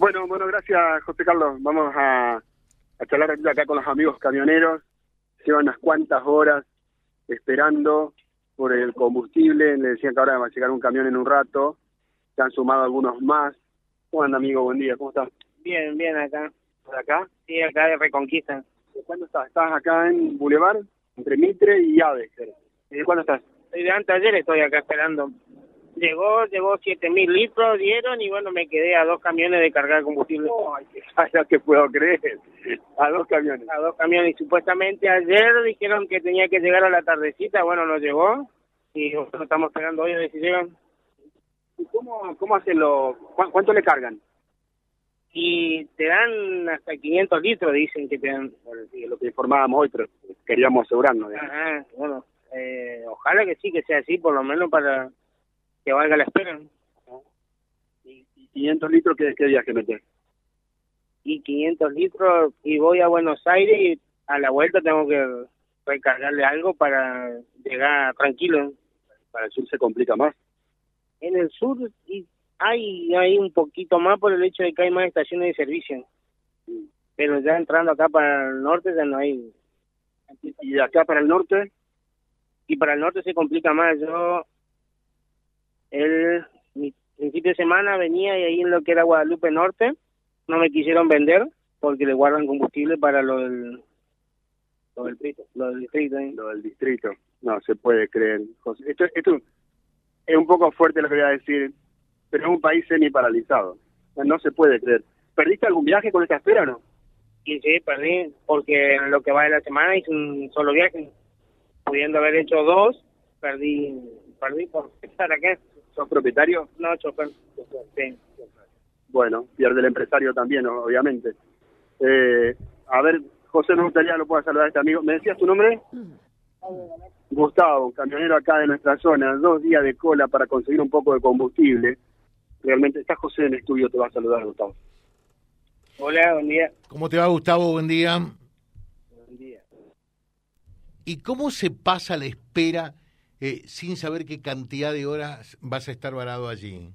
Bueno, bueno, gracias José Carlos. Vamos a, a charlar acá con los amigos camioneros. Llevan unas cuantas horas esperando por el combustible. Le decían que ahora va a llegar un camión en un rato. Se han sumado algunos más. ¿Cómo anda, amigo? Buen día. ¿Cómo estás? Bien, bien acá. ¿Por acá? Sí, acá de Reconquista. ¿Cuándo estás? ¿Estás acá en Boulevard? Entre Mitre y Aves. ¿Y cuándo estás? Desde antes de ayer estoy acá esperando. Llegó, llegó siete mil litros, dieron y bueno, me quedé a dos camiones de cargar combustible. Que puedo creer. A dos camiones. A dos camiones. Y supuestamente ayer dijeron que tenía que llegar a la tardecita. Bueno, no llegó. Y nosotros estamos esperando hoy a ver si llegan. ¿Y cómo, cómo hacen lo, ¿Cuánto le cargan? Y te dan hasta 500 litros, dicen que te dan. Bueno, sí, lo que informábamos hoy, pero queríamos asegurarnos. Ajá, bueno, eh, ojalá que sí, que sea así, por lo menos para que valga la espera. ¿Y, 500 litros qué, qué días que meter? Y 500 litros, y voy a Buenos Aires y a la vuelta tengo que recargarle algo para llegar tranquilo. Para el sur se complica más. En el sur y hay, hay un poquito más por el hecho de que hay más estaciones de servicio. Pero ya entrando acá para el norte ya no hay. ¿Y de acá para el norte? Y para el norte se complica más. Yo, el principio de semana venía y ahí en lo que era Guadalupe Norte, no me quisieron vender porque le guardan combustible para lo del, lo del, lo del distrito. ¿eh? Lo del distrito. No se puede creer. Esto, esto es un poco fuerte lo que voy a decir, pero es un país semi paralizado. No se puede creer. ¿Perdiste algún viaje con esta espera o no? Sí, sí, perdí, porque en lo que va de la semana hice un solo viaje. Pudiendo haber hecho dos, perdí, perdí por estar acá. ¿Sos propietario? No, chofer. Sí. Bueno, pierde el empresario también, obviamente. Eh, a ver, José, me gustaría lo pueda saludar a este amigo. ¿Me decías tu nombre? Gustavo, camionero acá de nuestra zona, dos días de cola para conseguir un poco de combustible. Realmente, está José en el estudio, te va a saludar, Gustavo. Hola, buen día. ¿Cómo te va, Gustavo? Buen día. Buen día. ¿Y cómo se pasa la espera eh, sin saber qué cantidad de horas vas a estar varado allí?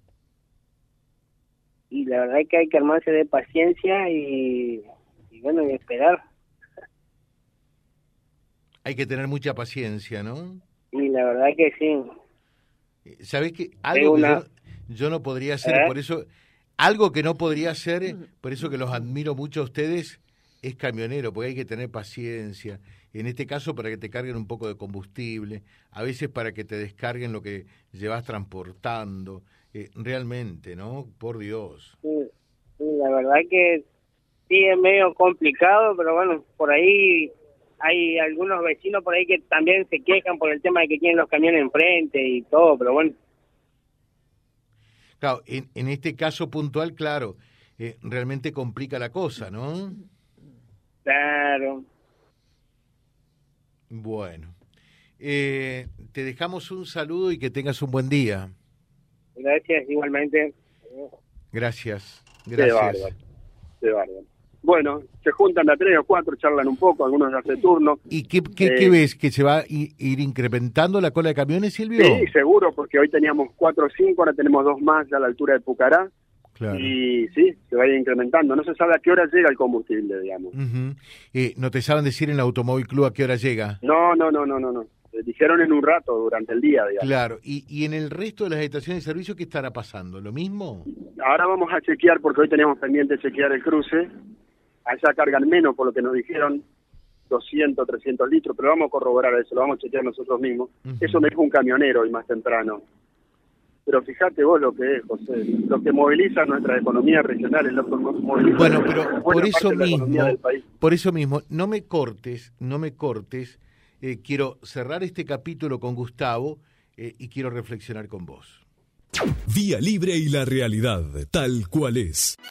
Y la verdad es que hay que armarse de paciencia y, y bueno, y esperar hay que tener mucha paciencia, ¿no? Y la verdad que sí. Eh, ¿Sabés que algo que yo, no podría hacer, ¿Eh? por eso, algo que no podría hacer, por eso que los admiro mucho a ustedes, es camionero, porque hay que tener paciencia. En este caso, para que te carguen un poco de combustible, a veces para que te descarguen lo que llevas transportando. Eh, realmente, ¿no? Por Dios. Sí, la verdad que sí es medio complicado, pero bueno, por ahí hay algunos vecinos por ahí que también se quejan por el tema de que tienen los camiones enfrente y todo, pero bueno. Claro, en, este caso puntual, claro, eh, realmente complica la cosa, ¿no? Claro. Bueno, eh, te dejamos un saludo y que tengas un buen día. Gracias, igualmente. Gracias, gracias. De bárbaro. Bueno, se juntan a tres o cuatro, charlan un poco, algunos hacen turno. ¿Y qué, qué, eh, ves? ¿Que se va a ir incrementando la cola de camiones, Silvio? Sí, seguro, porque hoy teníamos cuatro o cinco, ahora tenemos dos más a la altura de Pucará. Claro. Y sí, se va a ir incrementando. No se sabe a qué hora llega el combustible, digamos. eh, ¿No te saben decir en el Automóvil Club a qué hora llega? No, no, no, no, no. no. Dijeron en un rato, durante el día, digamos. Claro. ¿Y, ¿Y en el resto de las estaciones de servicio qué estará pasando? ¿Lo mismo? Ahora vamos a chequear, porque hoy teníamos pendiente chequear el cruce allá cargan menos por lo que nos dijeron, 200, 300 litros, pero vamos a corroborar eso, lo vamos a chequear nosotros mismos. Eso me dijo un camionero hoy más temprano. Pero fíjate vos lo que es, José, lo que moviliza nuestra economía regional, es lo que moviliza Bueno, pero por eso mismo, por eso mismo, no me cortes, no me cortes, eh, quiero cerrar este capítulo con Gustavo eh, y quiero reflexionar con vos. Vía Libre y la realidad, tal cual es.